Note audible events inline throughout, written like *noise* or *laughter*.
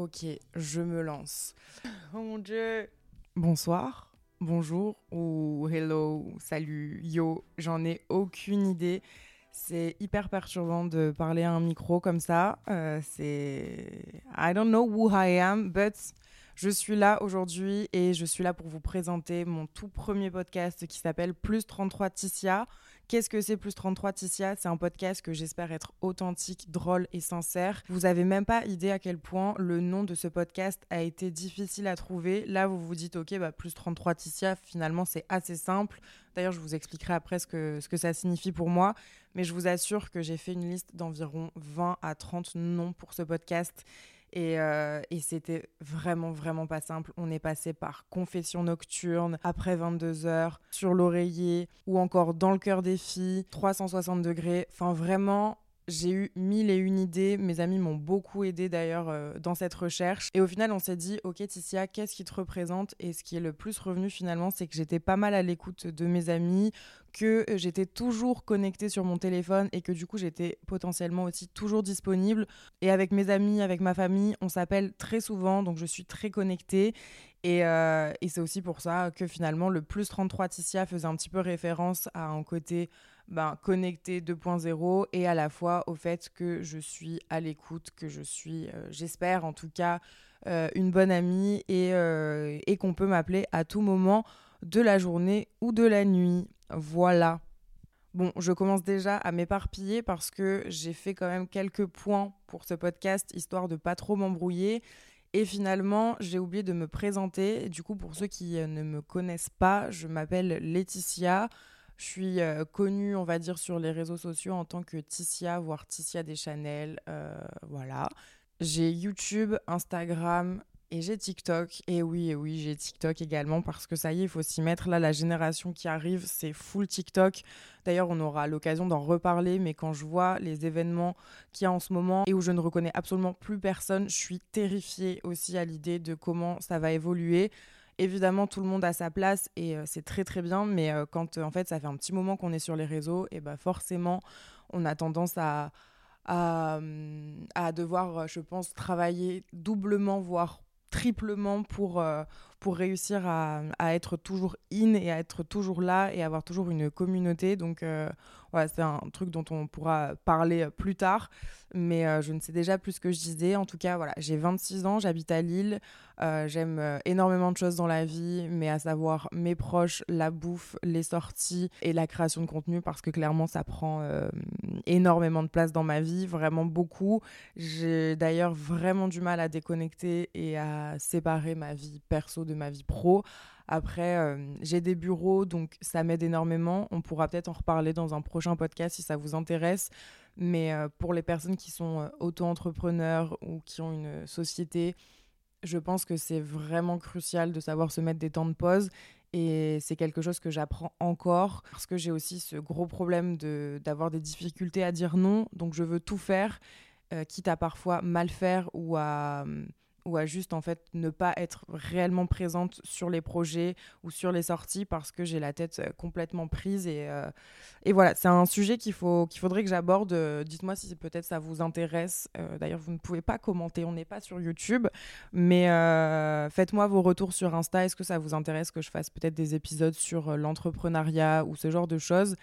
Ok, je me lance. Oh mon dieu. Bonsoir, bonjour ou hello, salut, yo, j'en ai aucune idée. C'est hyper perturbant de parler à un micro comme ça. Euh, c'est. I don't know who I am, but je suis là aujourd'hui et je suis là pour vous présenter mon tout premier podcast qui s'appelle Plus 33 Ticia. Qu'est-ce que c'est Plus 33 Ticia? C'est un podcast que j'espère être authentique, drôle et sincère. Vous avez même pas idée à quel point le nom de ce podcast a été difficile à trouver. Là, vous vous dites, ok, bah, Plus 33 Ticia, finalement, c'est assez simple. D'ailleurs, je vous expliquerai après ce que, ce que ça signifie pour moi. Mais je vous assure que j'ai fait une liste d'environ 20 à 30 noms pour ce podcast. Euh, et, c'était vraiment, vraiment pas simple. On est passé par Confession nocturne, après 22 heures, sur l'oreiller, ou encore dans le cœur des filles, 360 degrés. Enfin, vraiment, j'ai eu mille et une idées. Mes amis m'ont beaucoup aidé d'ailleurs euh, dans cette recherche. Et au final, on s'est dit, ok Ticia, qu'est-ce qui te représente? Et ce qui est le plus revenu finalement, c'est que j'étais pas mal à l'écoute de mes amis, que euh, j'étais toujours connectée sur mon téléphone et que du coup j'étais potentiellement aussi toujours disponible. Et avec mes amis, avec ma famille, on s'appelle très souvent, donc je suis très connectée. Et, euh, et c'est aussi pour ça que finalement le plus 33 Ticia faisait un petit peu référence à un côté ben, connecté 2.0 et à la fois au fait que je suis à l'écoute, que je suis, euh, j'espère en tout cas, une bonne amie et, et qu'on peut m'appeler à tout moment de la journée ou de la nuit. Voilà. Bon, je commence déjà à m'éparpiller parce que j'ai fait quand même quelques points pour ce podcast, histoire de pas trop m'embrouiller. Et finalement, j'ai oublié de me présenter. Du coup, pour ceux qui euh, ne me connaissent pas, je m'appelle Laetitia. Je suis euh, connue, on va dire, sur les réseaux sociaux en tant que Ticia, voire Ticia des Chanel. Euh, voilà. J'ai YouTube, Instagram, et j'ai TikTok. Et oui, et oui, j'ai TikTok également parce que ça y est, il faut s'y mettre. Là, la génération qui arrive, c'est full TikTok. D'ailleurs, on aura l'occasion d'en reparler, mais quand je vois les événements qu'il y a en ce moment et où je ne reconnais absolument plus personne, je suis terrifiée aussi à l'idée de comment ça va évoluer. Évidemment, tout le monde a sa place et euh, c'est très très bien, mais euh, quand euh, en fait ça fait un petit moment qu'on est sur les réseaux, et bah forcément, on a tendance à, à, à devoir, je pense, travailler doublement, voire triplement pour, euh, pour réussir à, à, être toujours in et à être toujours là et avoir toujours une communauté. Donc euh, voilà, c'est un truc dont on pourra parler plus tard. Mais euh, je ne sais déjà plus ce que je disais. En tout cas, voilà, j'ai 26 ans, j'habite à Lille. Euh, j'aime euh, énormément de choses dans la vie, mais à savoir mes proches, la bouffe, les sorties et la création de contenu parce que clairement, ça prend énormément de place dans ma vie, vraiment beaucoup. J'ai d'ailleurs vraiment du mal à déconnecter et à séparer ma vie perso ma vie pro. Après, euh, j'ai des bureaux, donc ça m'aide énormément. On pourra peut-être en reparler dans un prochain podcast si ça vous intéresse. Mais euh, pour les personnes qui sont euh, auto-entrepreneurs ou qui ont une société, je pense que c'est vraiment crucial de savoir se mettre des temps de pause. Et c'est quelque chose que j'apprends encore parce que j'ai aussi ce gros problème d'avoir des difficultés à dire non. Donc je veux tout faire, quitte à parfois mal faire ou à ou à juste en fait ne pas être réellement présente sur les projets ou sur les sorties parce que j'ai la tête euh, complètement prise et, euh, et voilà c'est un sujet qu'il faut faudrait que j'aborde. Euh, dites-moi si peut-être ça vous intéresse. D'ailleurs vous ne pouvez pas commenter on n'est pas sur YouTube mais faites-moi vos retours sur Insta. Est-ce que ça vous intéresse que je fasse peut-être des épisodes sur l'entrepreneuriat ou ce genre de choses?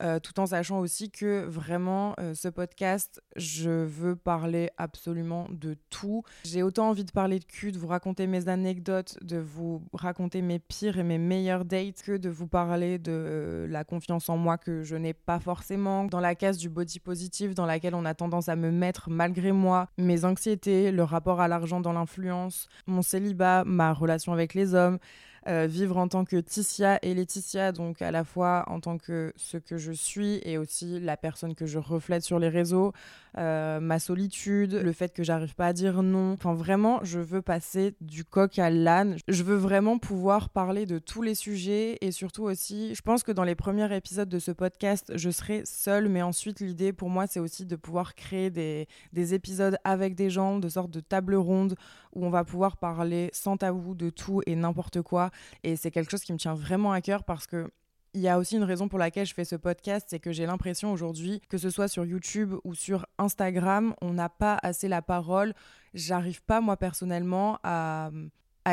Euh, tout en sachant aussi que vraiment euh, ce podcast, je veux parler absolument de tout. J'ai autant envie de parler de cul, de vous raconter mes anecdotes, de vous raconter mes pires et mes meilleures dates que de vous parler de euh, la confiance en moi que je n'ai pas forcément, dans la case du body positive dans laquelle on a tendance à me mettre malgré moi, mes anxiétés, le rapport à l'argent dans l'influence, mon célibat, ma relation avec les hommes. Euh, vivre en tant que Ticia et Laetitia, donc à la fois en tant que ce que je suis et aussi la personne que je reflète sur les réseaux, euh, ma solitude, le fait que j'arrive pas à dire non. Enfin, vraiment, je veux passer du coq à l'âne. Je veux vraiment pouvoir parler de tous les sujets et surtout aussi, je pense que dans les premiers épisodes de ce podcast, je serai seule, mais ensuite, l'idée pour moi, c'est aussi de pouvoir créer des, des épisodes avec des gens, de sorte de table ronde où on va pouvoir parler sans tabou de tout et n'importe quoi et c'est quelque chose qui me tient vraiment à cœur parce que il y a aussi une raison pour laquelle je fais ce podcast, c'est que j'ai l'impression aujourd'hui, que ce soit sur YouTube ou sur Instagram, on n'a pas assez la parole. J'arrive pas, moi personnellement, à,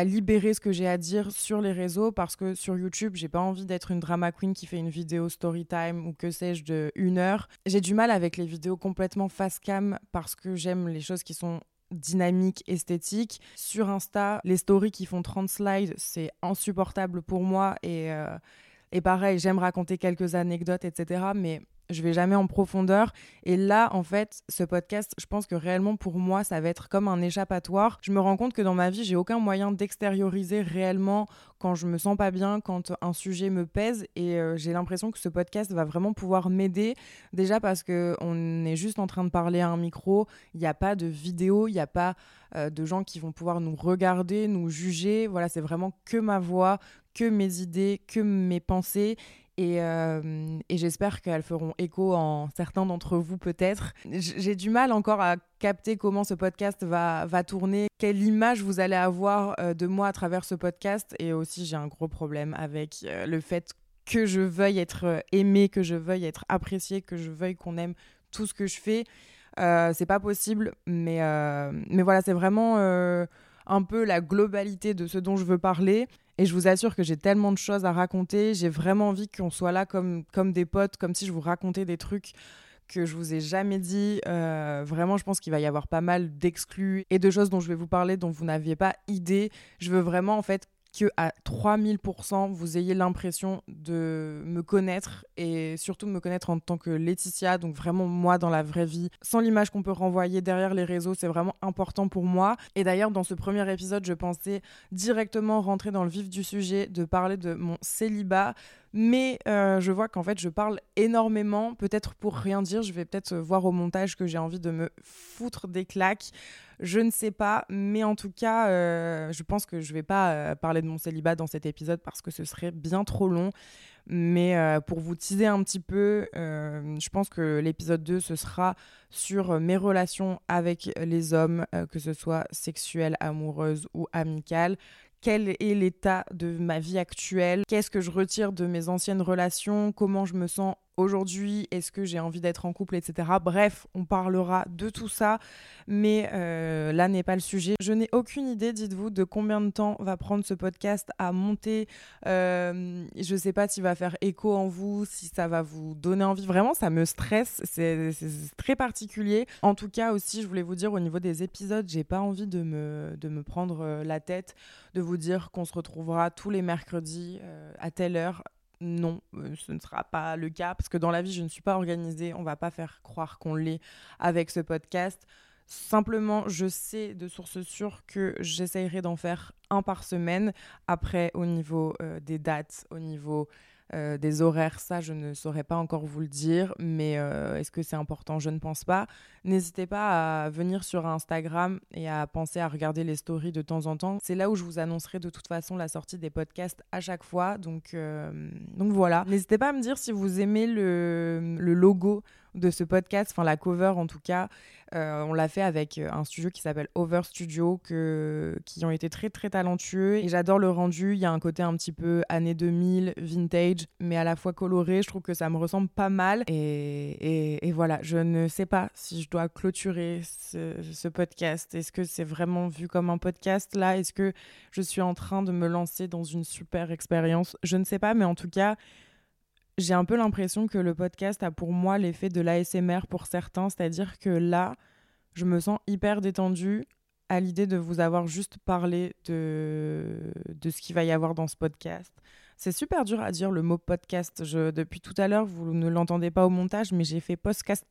libérer ce que j'ai à dire sur les réseaux parce que sur YouTube, j'ai pas envie d'être une drama queen qui fait une vidéo story time ou que sais-je de une heure. J'ai du mal avec les vidéos complètement face cam parce que j'aime les choses qui sont dynamiques, esthétiques. Sur Insta, les stories qui font 30 slides, c'est insupportable pour moi et euh, et pareil, j'aime raconter quelques anecdotes, etc. Mais je vais jamais en profondeur. Et là, en fait, ce podcast, je pense que réellement pour moi, ça va être comme un échappatoire. Je me rends compte que dans ma vie, j'ai aucun moyen d'extérioriser réellement quand je me sens pas bien, quand un sujet me pèse. Et euh, j'ai l'impression que ce podcast va vraiment pouvoir m'aider. Déjà parce que on est juste en train de parler à un micro. Il n'y a pas de vidéo, il n'y a pas euh, de gens qui vont pouvoir nous regarder, nous juger. Voilà, c'est vraiment que ma voix, que mes idées, que mes pensées. Et, euh, et j'espère qu'elles feront écho en certains d'entre vous peut-être. J'ai du mal encore à capter comment ce podcast va, va tourner, quelle image vous allez avoir euh, de moi à travers ce podcast. Et aussi j'ai un gros problème avec euh, le fait que je veuille être aimée, que je veuille être appréciée, que je veuille qu'on aime tout ce que je fais. c'est pas possible, mais, mais voilà, c'est vraiment un peu la globalité de ce dont je veux parler. Et je vous assure que j'ai tellement de choses à raconter. J'ai vraiment envie qu'on soit là comme, des potes, comme si je vous racontais des trucs que je vous ai jamais dit. Euh, vraiment, je pense qu'il va y avoir pas mal d'exclus et de choses dont je vais vous parler dont vous n'aviez pas idée. Je veux vraiment en fait que à 3000% vous ayez l'impression de me connaître et surtout de me connaître en tant que Laetitia, donc vraiment moi dans la vraie vie, sans l'image qu'on peut renvoyer derrière les réseaux, c'est vraiment important pour moi. Et d'ailleurs, dans ce premier épisode, je pensais directement rentrer dans le vif du sujet, de parler de mon célibat, mais euh, je vois qu'en fait je parle énormément, peut-être pour rien dire, je vais peut-être voir au montage que j'ai envie de me foutre des claques. Je ne sais pas, mais en tout cas, euh, je pense que je ne vais pas euh, parler de mon célibat dans cet épisode parce que ce serait bien trop long. Mais pour vous teaser un petit peu, je pense que l'épisode 2, ce sera sur mes relations avec les hommes, que ce soit sexuelles, amoureuses ou amicales quel est l'état de ma vie actuelle, qu'est-ce que je retire de mes anciennes relations, comment je me sens aujourd'hui, est-ce que j'ai envie d'être en couple, etc. Bref, on parlera de tout ça, mais euh, là n'est pas le sujet. Je n'ai aucune idée, dites-vous, de combien de temps va prendre ce podcast à monter. Euh, je ne sais pas s'il va faire écho en vous, si ça va vous donner envie. Vraiment, ça me stresse, c'est très particulier. En tout cas aussi, je voulais vous dire au niveau des épisodes, j'ai pas envie de me, de me prendre euh, la tête, de vous dire qu'on se retrouvera tous les mercredis à telle heure non, euh, ce ne sera pas le cas parce que dans la vie, je ne suis pas organisée. On va pas faire croire qu'on l'est avec ce podcast. Simplement, je sais de sources sûres que j'essayerai d'en faire un par semaine. Après, au niveau euh, des dates, au niveau euh, des horaires, ça, je ne saurais pas encore vous le dire, mais euh, est-ce que c'est important? Je ne pense pas. N'hésitez pas à venir sur Instagram et à penser à regarder les stories de temps en temps. C'est là où je vous annoncerai de toute façon la sortie des podcasts à chaque fois. Donc, euh, voilà. N'hésitez pas à me dire si vous aimez le logo de ce podcast, enfin la cover en tout cas. Euh, on l'a fait avec euh, un studio qui s'appelle Over Studio, qui ont été très très talentueux. Et j'adore le rendu. Il y a un côté un petit peu années 2000, vintage, mais à la fois coloré. Je trouve que ça me ressemble pas mal. Et, et, voilà, je ne sais pas si je dois clôturer ce, ce podcast. Est-ce que c'est vraiment vu comme un podcast? Là Est-ce que je suis en train de me lancer dans une super expérience? Je ne sais pas, mais en tout cas j'ai un peu l'impression que le podcast a pour moi l'effet de l'ASMR pour certains, c'est-à-dire que là, je me sens hyper détendue à l'idée de vous avoir juste parlé de, de ce qu'il va y avoir dans ce podcast. C'est super dur à dire le mot podcast. Depuis tout à l'heure, vous ne l'entendez pas au montage, mais j'ai fait podcast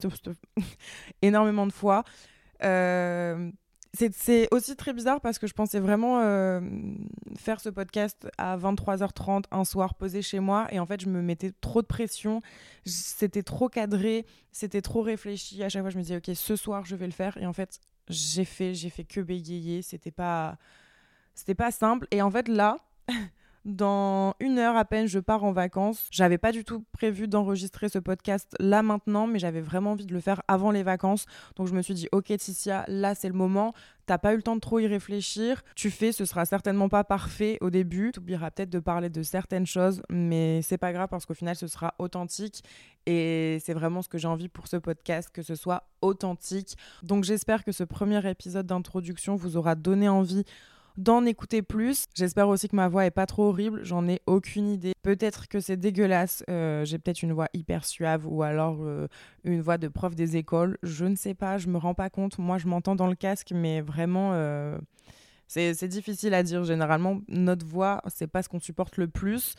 *laughs* énormément de fois. Euh, c'est aussi très bizarre parce que je pensais vraiment euh, faire ce podcast à 23h30 un soir posé chez moi. Et en fait je me mettais trop de pression, c'était trop cadré, c'était trop réfléchi. À chaque fois je me disais ok ce soir je vais le faire. Et en fait j'ai fait j'ai fait que bégayer, c'était pas c'était pas simple. Et en fait là *laughs* Dans une heure à peine, je pars en vacances. J'avais pas du tout prévu d'enregistrer ce podcast là maintenant, mais j'avais vraiment envie de le faire avant les vacances. Donc je me suis dit, ok Ticia, là c'est le moment. T'as pas eu le temps de trop y réfléchir. Tu fais, ce sera certainement pas parfait au début. Tu oublieras peut-être de parler de certaines choses, mais c'est pas grave parce qu'au final ce sera authentique. Et c'est vraiment ce que j'ai envie pour ce podcast, que ce soit authentique. Donc j'espère que ce premier épisode d'introduction vous aura donné envie d'en écouter plus. J'espère aussi que ma voix est pas trop horrible, j'en ai aucune idée. Peut-être que c'est dégueulasse, euh, j'ai peut-être une voix hyper suave ou alors euh, une voix de prof des écoles, je ne sais pas, je me rends pas compte. Moi, je m'entends dans le casque, mais vraiment, euh, c'est difficile à dire. Généralement, notre voix, c'est pas ce qu'on supporte le plus.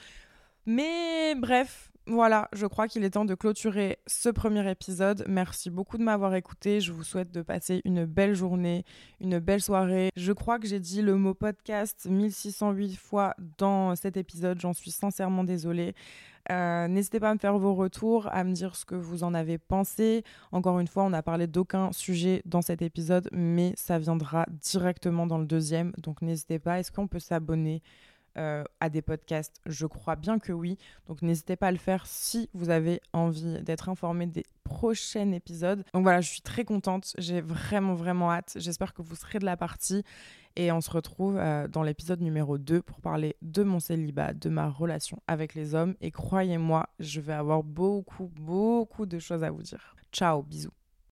Mais bref, voilà, je crois qu'il est temps de clôturer ce premier épisode. Merci beaucoup de m'avoir écouté. Je vous souhaite de passer une belle journée, une belle soirée. Je crois que j'ai dit le mot podcast 1608 fois dans cet épisode. J'en suis sincèrement désolée. Euh, n'hésitez pas à me faire vos retours, à me dire ce que vous en avez pensé. Encore une fois, on n'a parlé d'aucun sujet dans cet épisode, mais ça viendra directement dans le deuxième. Donc n'hésitez pas. Est-ce qu'on peut s'abonner euh, à des podcasts Je crois bien que oui. Donc n'hésitez pas à le faire si vous avez envie d'être informé des prochains épisodes. Donc voilà, je suis très contente. J'ai vraiment, vraiment hâte. J'espère que vous serez de la partie. Et on se retrouve euh, dans l'épisode numéro 2 pour parler de mon célibat, de ma relation avec les hommes. Et croyez-moi, je vais avoir beaucoup, beaucoup de choses à vous dire. Ciao, bisous.